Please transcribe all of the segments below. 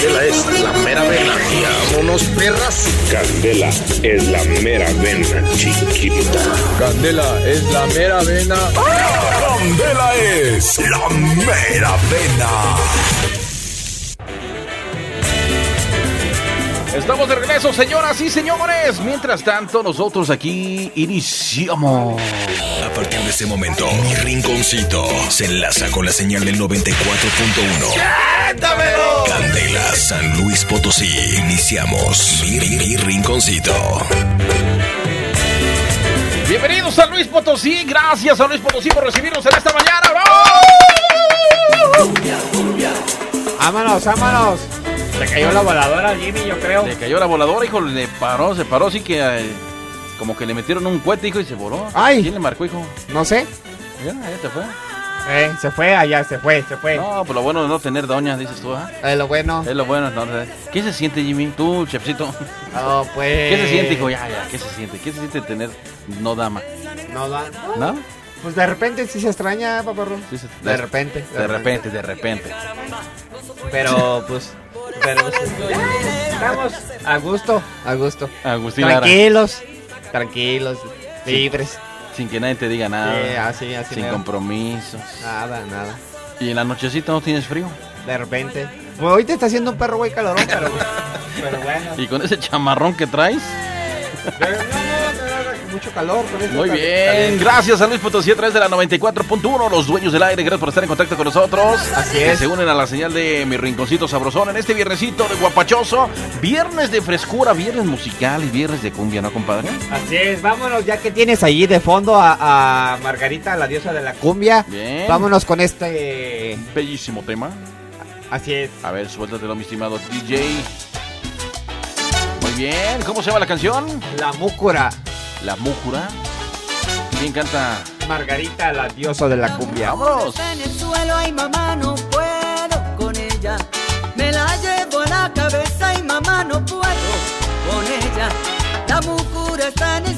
Candela es la mera vena. Y vámonos, perras. Candela es la mera vena, chiquita. Candela es la mera vena. Candela es la mera vena. Estamos de regreso, señoras y señores. Mientras tanto, nosotros aquí iniciamos. A partir de este momento, mi rinconcito se enlaza con la señal del 94.1. Candela, San Luis Potosí. Iniciamos mi, mi- mi rinconcito. Bienvenidos a Luis Potosí. Gracias a Luis Potosí por recibirnos en esta mañana. Vámonos, vámonos. Se cayó la voladora Jimmy, yo creo. Le cayó la voladora, hijo, le paró, se paró, así que eh, como que le metieron un cohete, hijo, y se voló. Ay. ¿Quién le marcó, hijo? No sé. Ya, ya se fue. Eh, se fue allá, se fue, se fue. No, pues lo bueno de no tener doña, dices tú, ¿ah? Eh, lo bueno. Es lo bueno, no, ¿Qué se siente, Jimmy? Tú, chefcito. No, pues. ¿Qué se siente, hijo? Ya, ya, ¿qué se siente? ¿Qué se siente tener no dama? No da. ¿No? Pues de repente sí se extraña, paparro. Sí se- De repente. De repente, de repente. Pero pues. Pero pues, estamos a gusto, a gusto. Agustín Lara, Tranquilos, libres. sin que nadie te diga nada. Sí, así, así. sin mero. compromisos. Nada, nada. ¿Y en la nochecita no tienes frío? De repente. Pues ahorita está haciendo un perro güey calorón, pero. pero bueno. ¿Y con ese chamarrón que traes? mucho calor con esto. Muy está- bien, gracias a Luis Potosí a través de la 94.1, los dueños del aire, gracias por estar en contacto con nosotros. Así Que es. se unen a la señal de mi rinconcito sabrosón en este viernesito de guapachoso, viernes de frescura, viernes musical y viernes de cumbia, ¿no, compadre? Así es, vámonos, ya que tienes allí de fondo a, a Margarita, la diosa de la cumbia. Bien. Vámonos con este. Bellísimo tema. Así es. A ver, suéltatelo, mi estimado DJ. Muy bien, ¿cómo se llama la canción? La múcura. La Múcura. ¿Quién canta? Margarita, la diosa de la cumbia. ¡Vámonos! Está en el suelo, ay mamá, no puedo con ella. Me la llevo a la cabeza y mamá, no puedo con ella. La mucura está en el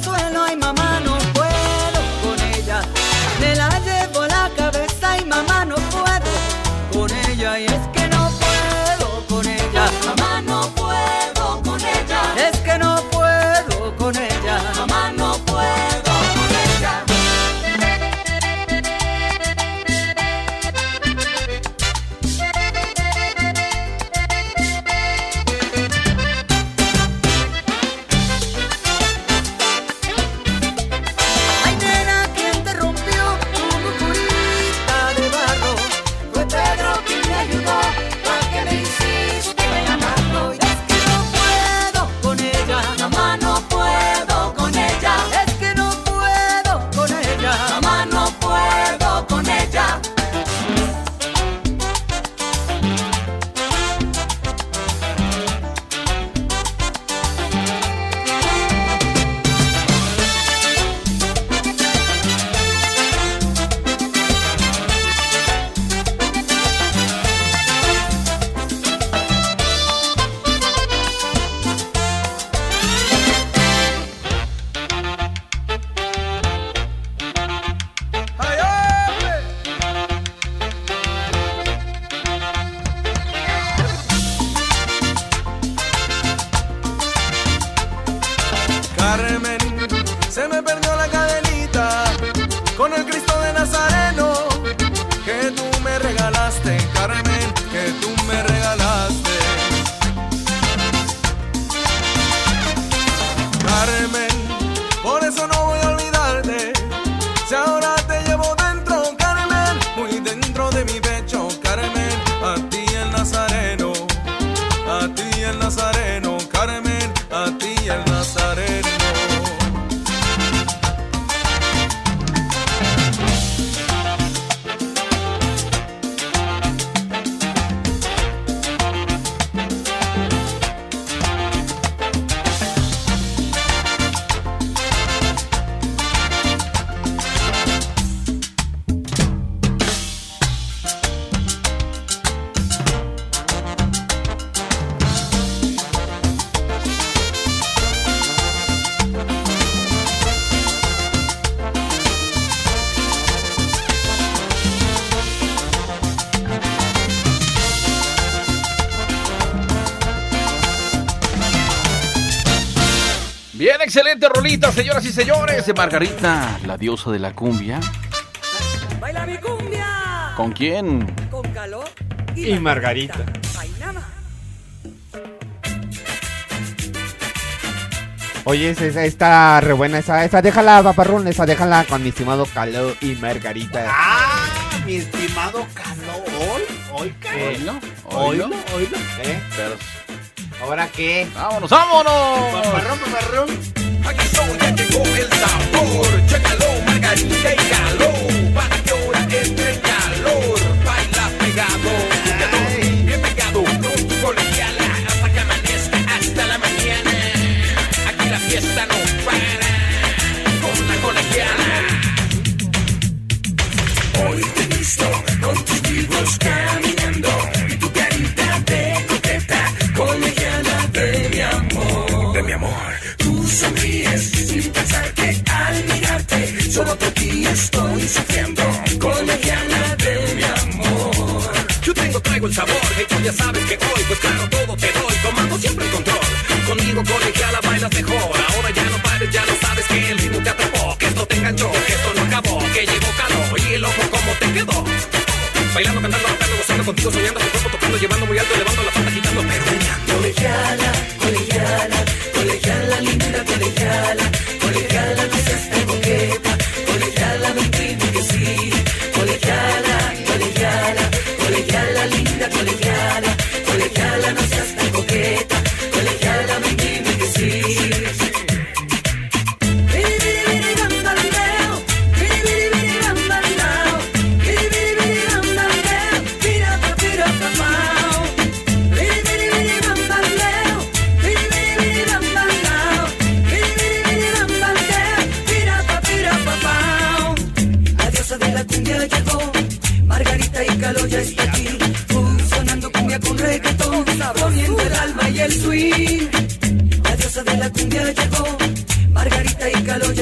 señoras y señores. Margarita, la diosa de la cumbia. Baila mi cumbia. ¿Con quién? Con calor Y Margarita. Oye, esa, está re buena esa, esa déjala, paparrón, esa déjala con mi estimado Caló y Margarita. Ah, mi estimado Caló. Hoy, hoy, Oílo, oílo. oílo. ¿Eh? Pero- ¿Ahora qué? ¡Vámonos, vámonos! Paparrón, paparrón. Llegó el sabor. Chécalo, margarita y calor. Para entre en calor. Baila pegado, pegado, bien pegado. Con tu colegiala hasta que amanezca hasta la mañana. Aquí la fiesta no para. Con la colegiala. Hoy te visto con tus libros caminando. Solo ti estoy sufriendo. De mi amor. Yo tengo, traigo el sabor, que tú ya sabes que hoy, pues claro, todo te doy, tomando siempre el control. Conmigo, colegiala, bailas mejor. Ahora ya no pares, ya lo sabes que el ritmo te atrapó, que esto te enganchó, que esto no acabó, que llegó calor y el ojo como te quedó. Bailando, cantando, rapeando, gozando contigo, soñando, tu cuerpo tocando, llevando muy alto, elevando la falda, quitando, pero colegiala,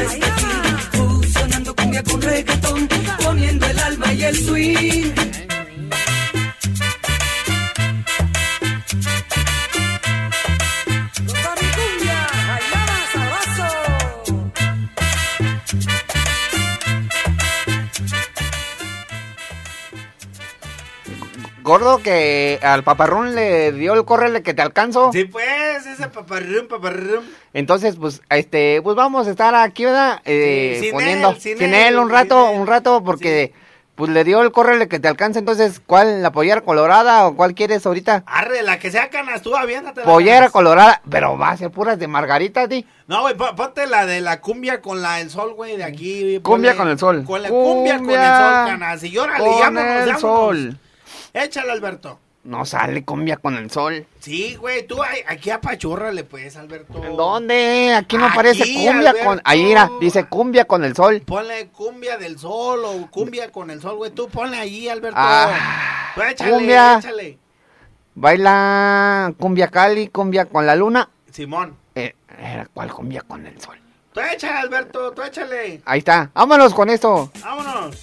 aquí, fusionando cumbia con reggaetón, poniendo el alma y el swing. Gordo que al paparrón le dio el córrele que te alcanzo. Sí, pues, ese paparrón, paparrón. Entonces, pues, este, pues vamos a estar aquí, ¿verdad? Eh, Sí, sin poniendo él, sin sin él, él un rato, él. un rato, porque pues le dio el córrele que te alcanza. Entonces, ¿cuál? ¿La pollera colorada o cuál quieres ahorita? Arre, la que sea canas, tú aviéntate. Pollera canas. colorada, pero va a ser puras de margarita, ti. No, güey, po- ponte la de la cumbia con la del sol, güey, de aquí. Cumbia ponle- con el sol. Con la cumbia, con el sol, canas. Y órale, Con vámonos, el sol. Échale, Alberto. No sale cumbia con el sol. Sí, güey, tú ay, aquí apachúrrale, pues, Alberto. ¿En dónde? Aquí no Aquí, aparece cumbia con... Ahí, mira, dice cumbia con el sol. Ponle cumbia del sol o cumbia con el sol, güey. Tú ponle ahí, Alberto. Ah, Tú échale, cumbia. échale. Baila cumbia Cali, cumbia con la luna. Simón. Eh, era ¿Cuál cumbia con el sol? Tú échale, Alberto, tú échale. Ahí está. Vámonos con esto. Vámonos.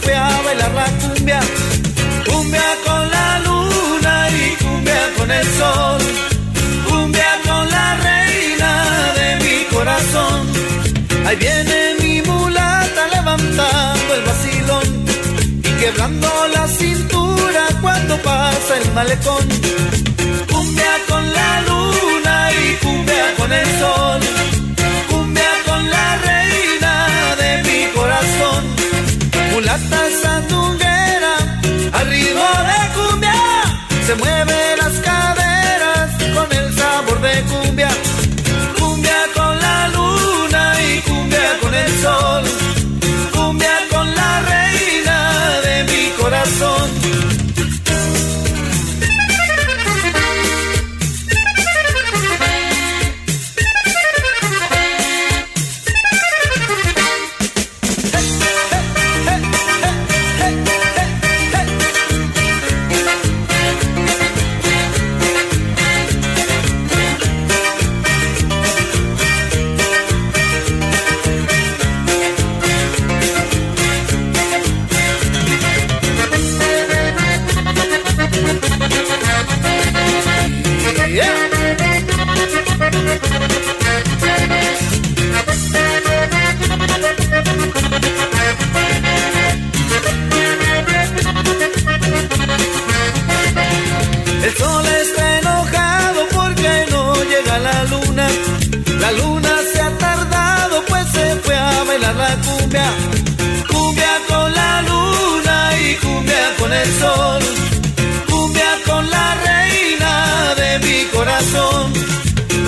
Fue a bailar la cumbia. Cumbia con la luna y cumbia con el sol. Cumbia con la reina de mi corazón. Ahí viene mi mulata levantando el vacilón y quebrando la cintura cuando pasa el malecón. Cumbia con la luna y cumbia con el sol. Mulata sandunguera, al ritmo de cumbia. Se mueve las caderas con el sabor de. Cumbia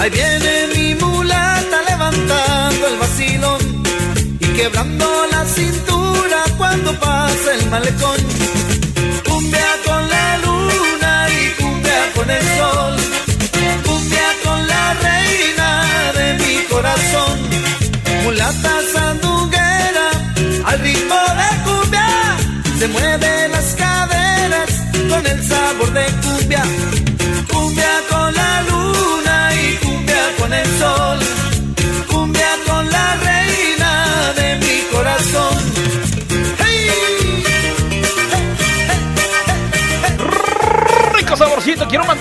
Ahí viene mi mulata levantando el vacilón y quebrando la cintura cuando pasa el malecón. Cumbia con la luna y cumbia con el sol, cumbia con la reina de mi corazón. Mulata sandunguera, al ritmo de cumbia, se mueven las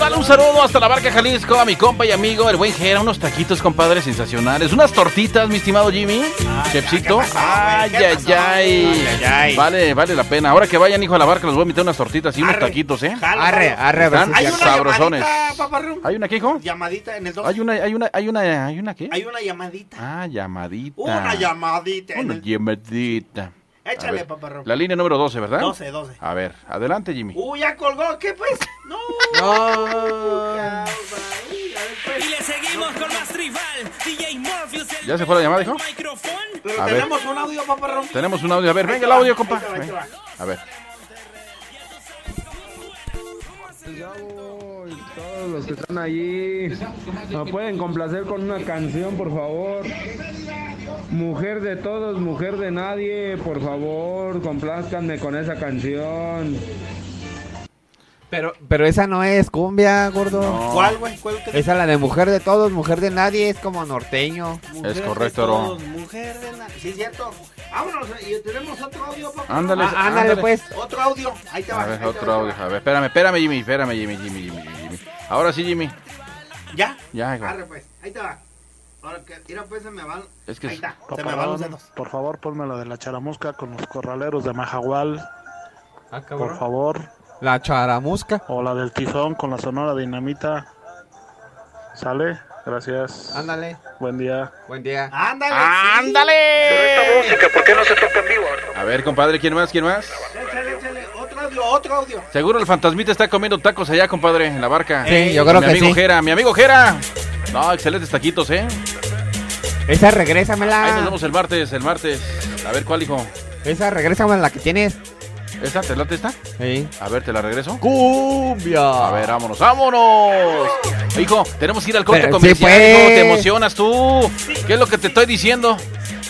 mandarle un saludo hasta la barca Jalisco a mi compa y amigo, el buen Jera, unos taquitos, compadre, sensacionales, unas tortitas, mi estimado Jimmy, Chepsito, ay, ay, ay, ay. vale, vale la pena, ahora que vayan, hijo, a la barca, les voy a meter unas tortitas y unos taquitos, ¿eh? Arre, arre, Están Hay una sabrosones. llamadita. ¿Hay una qué, hijo? Llamadita en el dos. Hay una, hay una, hay una, hay una qué? Hay una llamadita. Ah, llamadita. Una llamadita. Una el- llamadita. Échale, ver, paparrón. La línea número 12, ¿verdad? 12, 12. A ver, adelante, Jimmy. Uy, ya colgó. ¿Qué pues? No. No. Causa. Uy, a ver, pues. Y le seguimos con más tribal. DJ Morpheus. ¿Ya se fue la llamada, hijo? Pero A ver. tenemos un audio, paparrón. Tenemos un audio. A ver, venga el audio, ahí compa. te va, ahí te Ven. va. A ver. Todos los que están allí, ¿me pueden complacer con una canción, por favor? Mujer de todos, mujer de nadie, por favor, complázcanme con esa canción. Pero, pero esa no es cumbia, gordo. No. ¿Cuál, güey? ¿Cuál que Esa la de mujer de todos, mujer de nadie, es como norteño. Mujer de correcto, todos, Mujer de na- Sí, cierto. Vámonos, y tenemos otro audio, papá. Ándale, Ah, ándale, pues. Otro audio. Ahí te va. A ver, otro va, audio. A ver, espérame, espérame, Jimmy. Espérame, Jimmy, Jimmy, Jimmy, Jimmy. Ahora sí, Jimmy. ¿Ya? Ya, hijo. Arre, pues. Ahí te va. Ahora que, mira, pues se me van. Es que Ahí es- está. Se me van los dedos. Por favor, ponme la de la charamusca con los corraleros de Majagual, Ah, por favor. La charamusca. O la del tizón con la sonora dinamita. ¿Sale? Gracias. Ándale. Buen día. Buen día. Ándale. ¡Ándale! ¿por qué no se toca en vivo? A ver, compadre, ¿quién más? ¿Quién más? sí. Échale, échale. Otro audio, otro audio. Seguro el fantasmita está comiendo tacos allá, compadre, en la barca. Sí, yo creo mi que amigo sí. Jera, mi amigo Jera. No, excelentes taquitos, ¿eh? Esa Ahí nos regrésamela. vemos el martes, el martes. A ver, ¿cuál, hijo? Esa regrésamela la que tienes. ¿Esta? ¿Te late esta? Sí. A ver, ¿te la regreso? Cumbia. A ver, vámonos, vámonos. Hijo, tenemos que ir al corte Pero sí, comercial, pues. hijo, te emocionas tú. ¿Qué es lo que te estoy diciendo?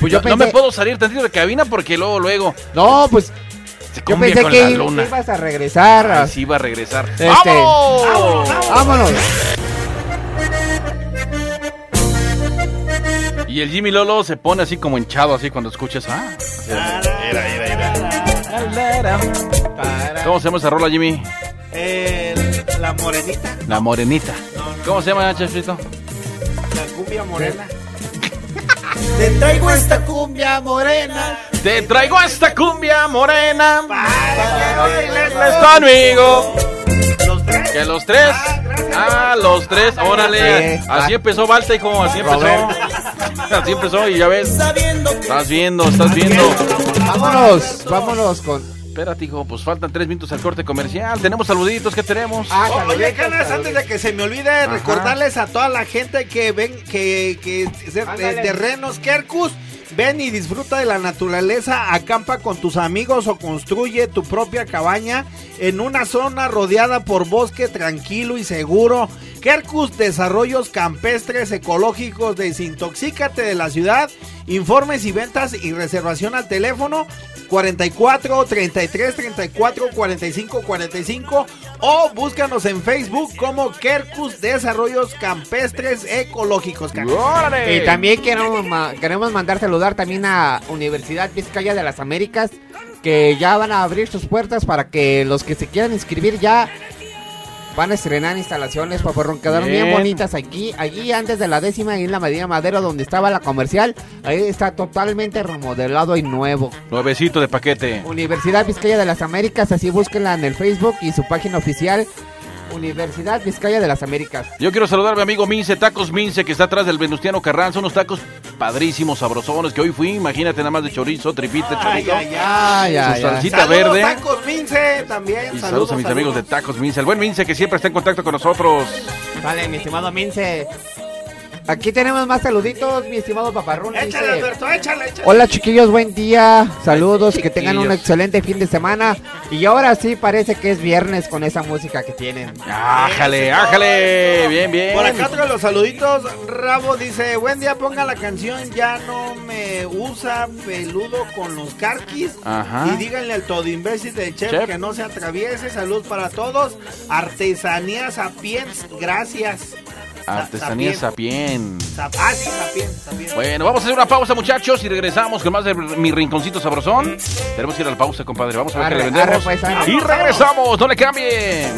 Pues yo no, no me puedo salir tantito de cabina porque luego, luego No, pues se yo pensé con que la i- luna. ibas a regresar. Ay, sí va a regresar. Este- ¡Vámonos! Vámonos. Y el Jimmy Lolo se pone así como hinchado así cuando escuchas. Ah, era, era, era. ¿Cómo se llama esa rola, Jimmy? La morenita. La morenita. ¿Cómo se llama, Chefrito? La cumbia morena. Te traigo esta cumbia morena. Te traigo esta cumbia morena. Para que bailes conmigo. Que los tres. Ah, los tres. Órale. Sí. Así empezó Balta, hijo. Así empezó. Así empezó y ya ves. Estás viendo, estás viendo. Vámonos. Vámonos con. Espérate, hijo. Pues faltan tres minutos al corte comercial. Tenemos saluditos. ¿Qué tenemos? Ah, Oh, oye, Canas, antes de que se me olvide, recordarles a toda la gente que ven, que, que es de, de Renos Kerkus, ven y disfruta de la naturaleza, acampa con tus amigos o construye tu propia cabaña en una zona rodeada por bosque tranquilo y seguro. Kerkus Desarrollos Campestres Ecológicos, desintoxícate de la ciudad. Informes y ventas y reservación al teléfono 44 33 34 45 45 o búscanos en Facebook como Kerkus Desarrollos Campestres Ecológicos. Y también queremos, ma- queremos mandar saludar también a Universidad Vizcaya de las Américas, que ya van a abrir sus puertas para que los que se quieran inscribir ya van a estrenar instalaciones, paparrón. Quedaron bien, Bien. bonitas aquí. Allí antes de la décima, ahí en la Medina Madero, donde estaba la comercial, ahí está totalmente remodelado y nuevo. Nuevecito de paquete. Universidad Vizcaya de las Américas, así búsquenla en el Facebook y su página oficial. Universidad Vizcaya de las Américas. Yo quiero saludar a mi amigo Mince, Tacos Mince, que está atrás del Venustiano Carranza. Unos tacos padrísimos, sabrosones, que hoy fui, imagínate nada más de chorizo, tripita, chorizo. ay, ay. Ay, Su ay. salsita Saludos, verde. Tacos Mince también. Y saludos, a mis amigos de Tacos Mince. El buen Mince que siempre está en contacto con nosotros. Vale, mi estimado Mince. Aquí tenemos más saluditos, mi estimado paparrón. Échale, dice, Alberto, échale, échale. Hola chiquillos, buen día. Saludos, que tengan un excelente fin de semana. Y ahora sí parece que es viernes con esa música que tienen. Ájale, ájale. Bien, bien. Por acá de los saluditos, Rabo dice, buen día, ponga la canción, ya no me usa peludo con los carquis. Ajá. Y díganle al todo imbécil del chef, Chef. que no se atraviese, salud para todos. Artesanía Sapiens, gracias. Artesanía. Sapien. Sap- ah, sí. Bueno, vamos a hacer una pausa, muchachos, y regresamos con más de mi rinconcito sabrosón. Tenemos que ir a la pausa, compadre. Vamos a ver qué le vendemos. arre, pues, arre. y regresamos, no le cambien.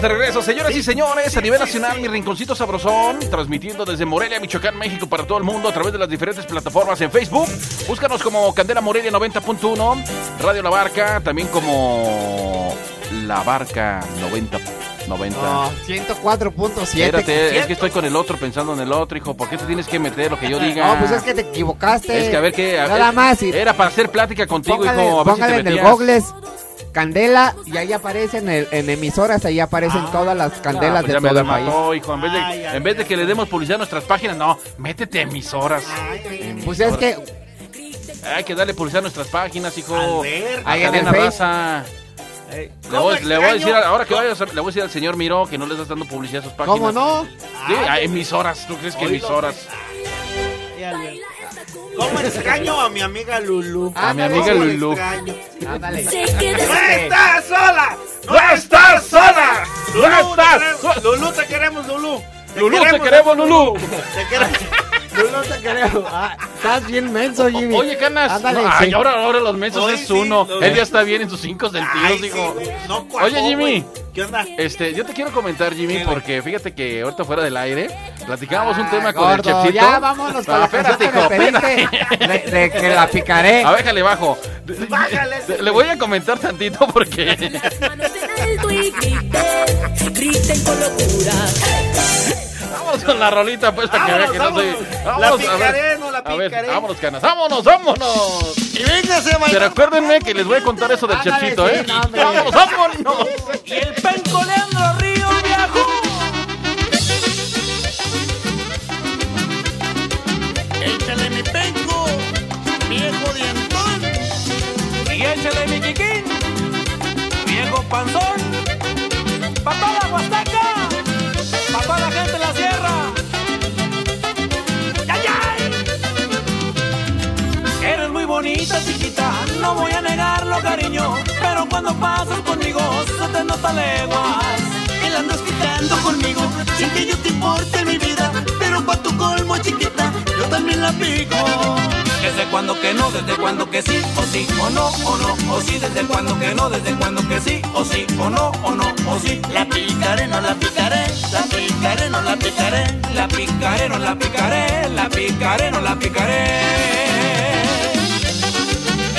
Estamos de regreso, señoras y señores, a nivel nacional, mi rinconcito sabrosón, transmitiendo desde Morelia, Michoacán, México, para todo el mundo a través de las diferentes plataformas en Facebook. Búscanos como Candela Morelia 90.1, Radio La Barca, también como La Barca 90. 90. No, 104.7. Espérate, es que estoy con el otro pensando en el otro, hijo. ¿Por qué te tienes que meter lo que yo diga? No, pues es que te equivocaste. Es que a ver qué. Nada más. y- Era para hacer plática contigo, póngale hijo. A ver si póngale te en el metías. Google Candela y ahí aparecen en, en emisoras, ahí aparecen todas las candelas Ah, pues de ya me todo la el país. mató, hijo. En vez, de, Ay, ay, en vez de que le demos publicidad a nuestras páginas, no, métete a emisoras. Pues es que Hay que darle publicidad a nuestras páginas, hijo. A Ahí en el. Raza. Ey, Le ¿cómo voy, le voy a decir, ahora que vayas, le voy a decir al señor Miró que no le estás dando publicidad a sus páginas. ¿Cómo no? Sí, a emisoras. ¿Tú crees que emisoras? ¿Cómo extraño a mi amiga Lulu? A mi amiga ¿Cómo la Lulu. Ándale. ¡No estás sola! ¡No estás sola! Lulu, te queremos, Lulu, te queremos, Lulu. Lulú, te queremos, Lulú. Te queremos. Lulu, te creo. Estás bien menso, Jimmy. Oye, Canas. Ándale, no, ay, ahora, ahora los mensos Hoy es sí, uno. Él ya está bien en sus cinco sentidos, Ay, sí, digo. güey, no cuajó, Oye, Jimmy. ¿Qué onda? Este, yo te quiero comentar, Jimmy, porque fíjate que ahorita fuera del aire platicábamos un tema con el chefcito. Ya vámonos con Ah, la espérate, canción que me hijo, pediste de, de que la picaré. A ver, déjale bajo. Bájale ese. Le voy a comentar tantito porque alto y griten, griten con locura. Vámonos con la rolita, pues, para que vea que no soy. Vámonos, La no la A ver, picaré. vámonos, canas. Vámonos, vámonos. Y véngase, Pero acuérdenme que les voy a contar eso del sí, ¿eh? vámonos, vámonos. Y el penco Leandro Pero cuando pasas conmigo, se te nota leguas. El andas quitando conmigo sin que yo te importe mi vida. Pero pa' tu colmo, chiquita, yo también la pico. Desde cuando que no, desde cuando que sí, o sí, o no, o no, o sí, desde cuando que no, desde cuando que sí, o sí, o no, o no, o sí. La picaré, no la picaré, la picaré, no la picaré. La picaré, no la picaré, la picaré, no la picaré.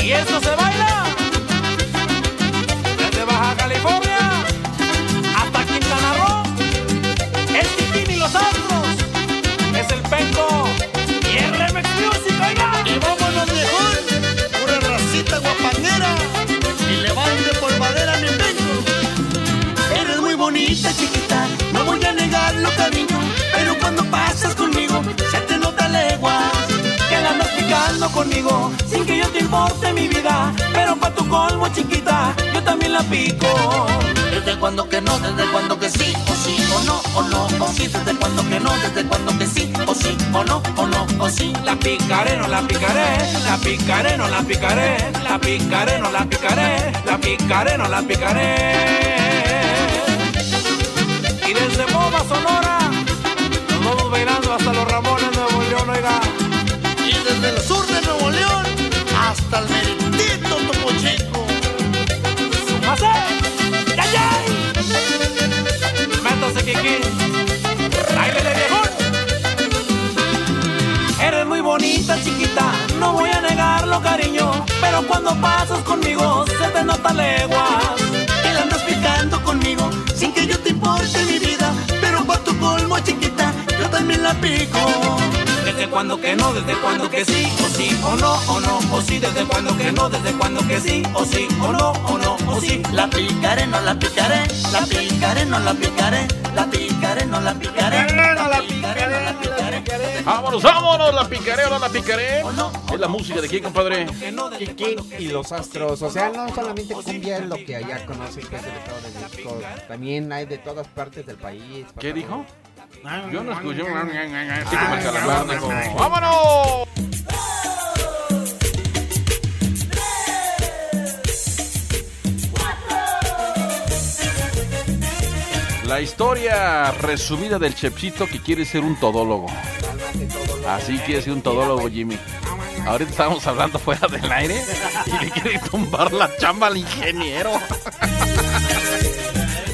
Y eso se baila conmigo sin que yo te importe mi vida. Pero pa' tu colmo, chiquita, yo también la pico. Desde cuando que no, desde cuando que sí, o sí, o no, o no, o sí, desde cuando que no, desde cuando que sí, o sí, o no, o no, o sí. La picaré, no la picaré, la picaré, no la picaré, la picaré, no la picaré, la picaré, no la picaré. Y desde Boba, Sonora, nos vamos bailando hasta los Ramones, Nuevo León, oiga. Cuando pasas conmigo, se te nota 50 leguas. La andas picando conmigo sin que yo te importe mi vida. Pero por tu colmo, chiquita, yo también la pico. Desde cuando que no, desde cuando que sí, o sí, o no, o no, o sí, desde cuando que no, desde cuando que sí, o sí, o no, o no, o sí. La picaré, no la picaré, la picaré, no la picaré, la picaré, no la picaré, no la picaré, no la picaré. Vámonos, vámonos, la picaré o no la picaré. Es la música de quién, compadre. Kikín y los astros. O sea, no solamente cumbia es lo que allá conocen que es el Estado de México. También hay de todas partes del país. ¿Qué favor. Yo no escuché. Así como el calamar. ¡Vámonos! La historia resumida del Chepsito que quiere ser un todólogo. Así quiere ser un todólogo, Jimmy. Ahorita estábamos hablando fuera del aire y le quiere tumbar la chamba al ingeniero.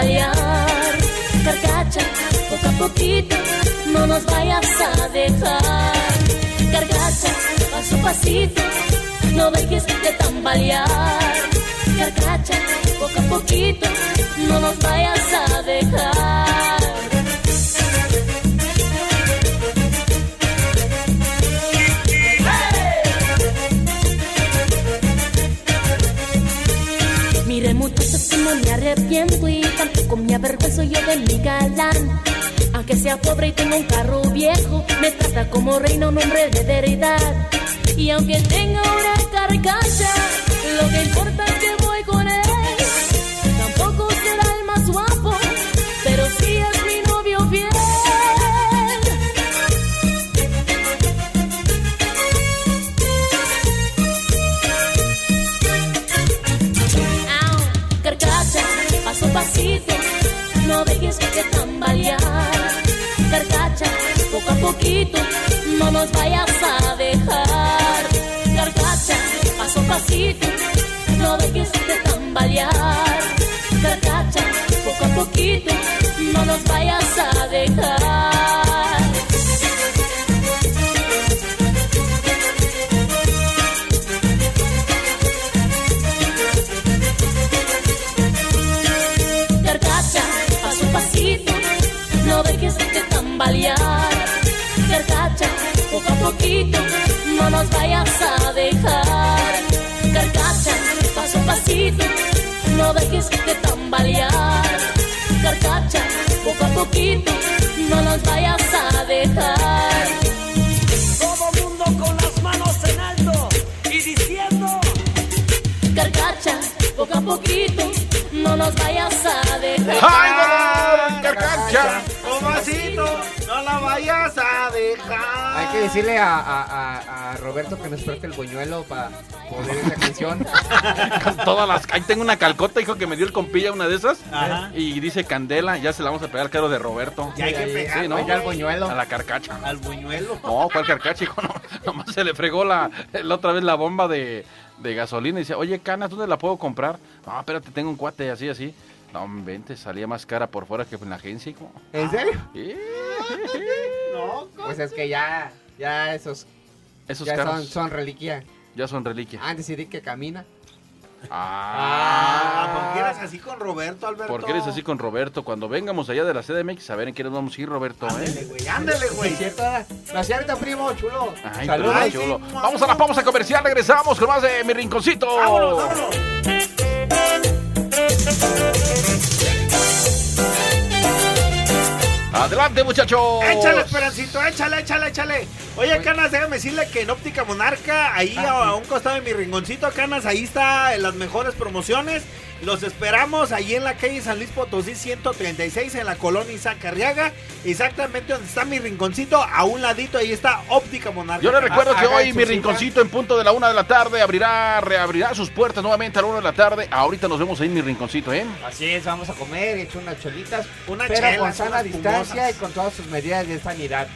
tambalear. Carcacha, poco a poquito, no nos vayas a dejar. Carcacha, paso a pasito, no dejes de tambalear. Carcacha, poco a poquito, no nos vayas a dejar. Muchachos que no me arrepiento y tampoco me avergüenzo yo de mi galán. Aunque sea pobre y tenga un carro viejo, me trata como reino, un hombre de veredad. Y aunque tenga una carcacha, lo que importa es no dejes de tambalear. Carcacha, poco a poquito, no nos vayas a dejar. Carcacha, paso a pasito, no dejes de tambalear. Carcacha, poco a poquito, no nos vayas a dejar. Poquito, no nos vayas a dejar. Carcacha, paso a pasito, no dejes de tambalear. Carcacha, poco a poquito, no nos vayas a dejar. Todo mundo con las manos en alto y diciendo. Carcacha, poco a poquito, no nos vayas a dejar. ¡Ay, Hay que decirle a, a- a- a Roberto que nos preste el buñuelo para poder esa canción. Con todas las. Ahí tengo una calcota, hijo, que me dio el compilla una de esas. Ajá. Y dice Candela, ya se la vamos a pegar caro de Roberto. Ya hay que pegar Sí, ¿no? El buñuelo. A la carcacha. al buñuelo. No, ¿cuál carcacha, hijo? No, nomás se le fregó la, la otra vez la bomba de, de gasolina y dice, oye, Canas, ¿dónde la puedo comprar? No, espérate, tengo un cuate así, así. No, vente, salía más cara por fuera que en la agencia, hijo. ¿En serio? Sí. No, Pues es que ya, ya esos Esos ya son, carros son reliquia. ya son reliquia. Antes sí di que camina. Ah, Ah, ¿por qué eres así con Roberto, Alberto? ¿Por qué eres así con Roberto? Cuando vengamos allá de la CDMX, a ver en qué nos vamos a ir, Roberto, Ándele, ¿eh? güey, ándele, güey. ¿Es cierto? ¿No es cierto, primo chulo? Ay, Saludos. Ay, chulo. sí, Vamos a la pausa comercial, regresamos con más de Mi Rinconcito. Vámonos, vámonos. Adelante, muchachos. Échale, Esperancito, échale, échale, échale. Oye, Canas, déjame decirle que en Óptica Monarca, ahí Ah, a, un costado de mi rinconcito, Canas, ahí está en las mejores promociones. Los esperamos ahí en la calle San Luis Potosí 136 en la colonia Isaac Arriaga. Exactamente donde está mi rinconcito, a un ladito ahí está Óptica Monarca. Yo les recuerdo que Hagan hoy su mi rinconcito en punto de la una de la tarde abrirá, reabrirá sus puertas nuevamente a la una de la tarde. Ahorita nos vemos ahí en mi rinconcito, ¿eh? Así es, vamos a comer, he hecho unas cholitas, Unas pero chelas, con sana distancia y con todas sus medidas de sanidad.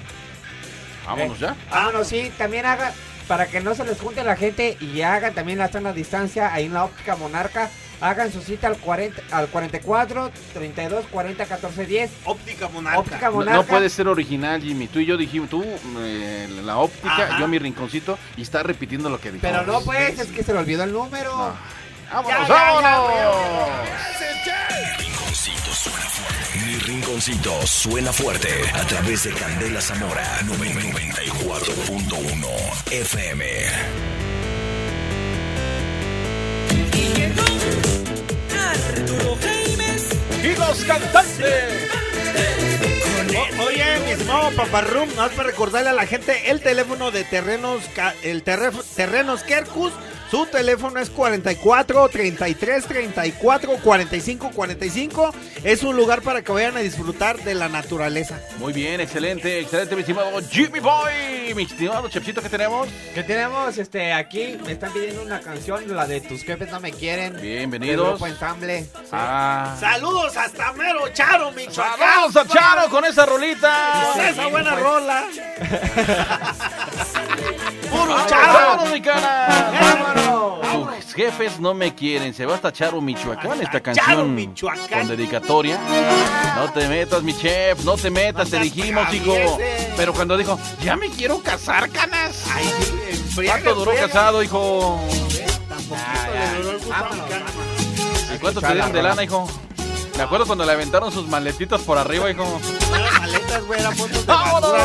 Vámonos ya. Vámonos, sí, también haga, para que no se les junte la gente y hagan también la sana distancia ahí en la óptica Monarca, hagan su cita al 40, al 44, 32, 40, 14, 10. Óptica Monarca. Óptica No, Monarca. no puede ser original, Jimmy. Tú y yo dijimos, tú, eh, la óptica, Ajá. yo mi rinconcito, y está repitiendo lo que dijo. Pero no, pues, es que se le olvidó el número. ¡Vámonos, Ya, ya, ya, vámonos! Rinconcito suena fuerte. Mi rinconcito suena fuerte a través de Candela Zamora 94.1 FM. ¡Y los cantantes! O- Oye, mi estimado Paparrum, más para recordarle a la gente el teléfono de Terrenos, el terref- Terrenos Kerkus. Su teléfono es 44 33 34 45 45. Es un lugar para que vayan a disfrutar de la naturaleza. Muy bien, excelente, excelente, mi estimado Jimmy Boy. Mi estimado Chepsito, ¿qué tenemos? Que tenemos este aquí, me están pidiendo una canción, la de Tus jefes no me quieren. Bienvenidos. Grupo Ensamble. Ah. Saludos hasta Mero Charo, mi Saludos a Charo con esa rolita. Con esa buena pues. rola. ¡Puro Charo, mi cara! Tus jefes no me quieren. Se va hasta Charo, Michoacán, esta Charo, canción Michoacán. con dedicatoria. No te metas, mi chef, no te metas, te dijimos, hijo. Pero cuando dijo, ya me quiero casar, canas. Ay, ¿Cuánto duró casado, hijo? ¿Y cuánto te dieron de lana, hijo? Me acuerdo cuando le aventaron sus maletitas por arriba, hijo. Maletas, güey, eran fotos de basura.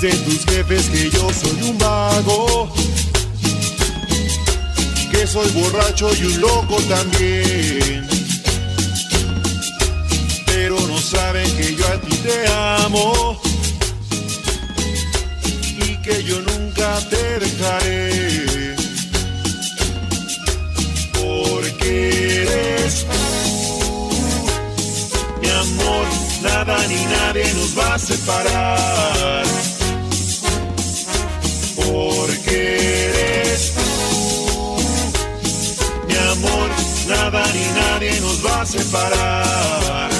Dicen tus jefes que yo soy un vago, que soy borracho y un loco también. Pero no saben que yo a ti te amo y que yo nunca te dejaré. Porque eres tú, mi amor, nada ni nadie nos va a separar. Porque eres tú, mi amor, nada ni nadie nos va a separar.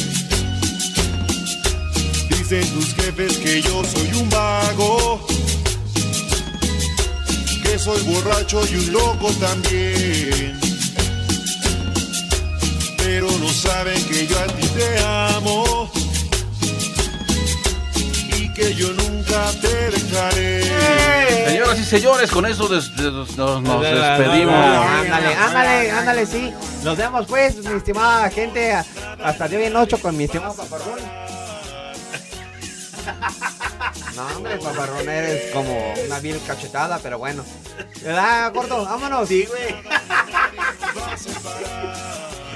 Dicen tus jefes que yo soy un vago, que soy borracho y un loco también. Pero no saben que yo a ti te amo y que yo nunca te dejaré. Señoras y señores, con eso des- des- nos, nos despedimos. Ándale, ándale, ándale, sí. Nos vemos pues, mi estimada gente, hasta de hoy en ocho con mi estimado paparrón. No, hombre, paparrón, eres como una vil cachetada, pero bueno. ¿Verdad, gordo? Vámonos. Sí, güey.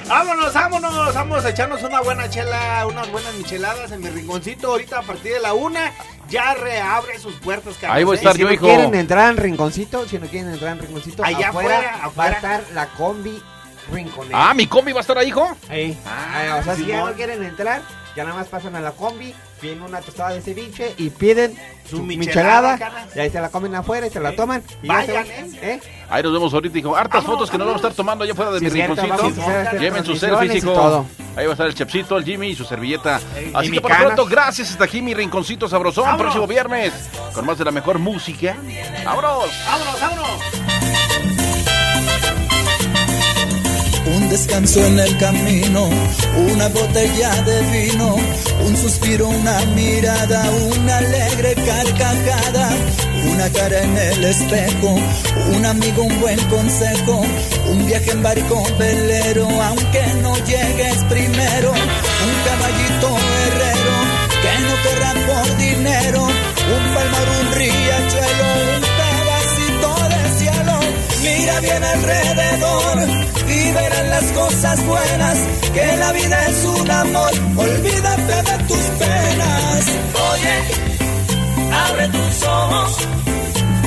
Vámonos, vámonos, vamos a echarnos una buena chela, unas buenas micheladas en mi rinconcito. Ahorita a partir de la una ya reabre sus puertas. Ahí voy a Carlos, estar ¿eh? yo, si hijo. no quieren entrar en rinconcito, si no quieren entrar en rinconcito, Allá afuera, afuera, va a estar la combi rinconera. Ah, mi combi va a estar ahí, hijo. Ahí. Ah, o sea, si ya no quieren entrar, ya nada más pasan a la combi, piden una tostada de ceviche y piden Su su, michelada. Y ahí se la comen afuera y se la toman. Y ya se Vayan, van. ¿eh? Ahí nos vemos ahorita, hijo. Hartas Vámonos, fotos que nos vamos a estar tomando allá afuera de Sí, mi cierto, rinconcito. Lleven sus transmisiones selfies, hijo. Ahí va a estar el Chepsito, el Jimmy y su servilleta. Así que por canas. pronto, gracias. Hasta aquí mi rinconcito sabrosón. Vámonos. Próximo viernes con más de la mejor música. ¡Vámonos! Vámonos, vámonos. Descanso en el camino, una botella de vino, un suspiro, una mirada, una alegre carcajada, una cara en el espejo, un amigo, un buen consejo, un viaje en barco velero, aunque no llegues primero, un caballito herrero que no querrá por dinero, un palmar, un riachuelo, Mira bien alrededor y verás las cosas buenas, que la vida es un amor, olvídate de tus penas. Oye, abre tus ojos,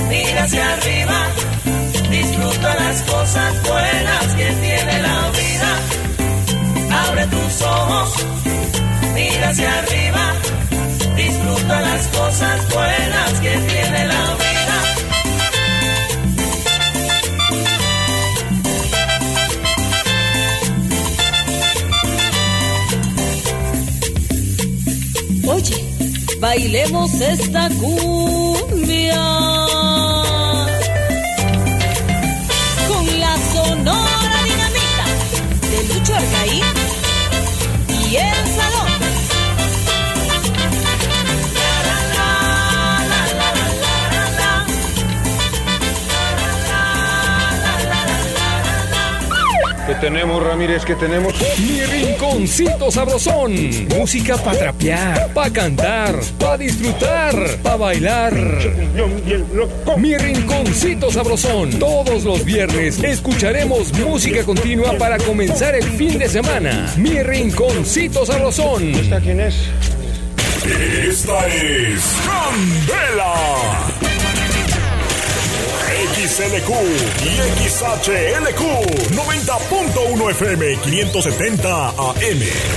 mira hacia arriba, disfruta las cosas buenas que tiene la vida. Abre tus ojos, mira hacia arriba, disfruta las cosas buenas que tiene la vida. Bailemos esta cumbia tenemos, Ramírez? ¿Qué tenemos? Mi rinconcito sabrosón. Música para trapear, para cantar, para disfrutar, para bailar. Mi rinconcito sabrosón. Todos los viernes escucharemos música continua para comenzar el fin de semana. Mi rinconcito sabrosón. ¿Esta quién es? Esta es Candela. XLQ y XHLQ 90.1 FM 570 AM.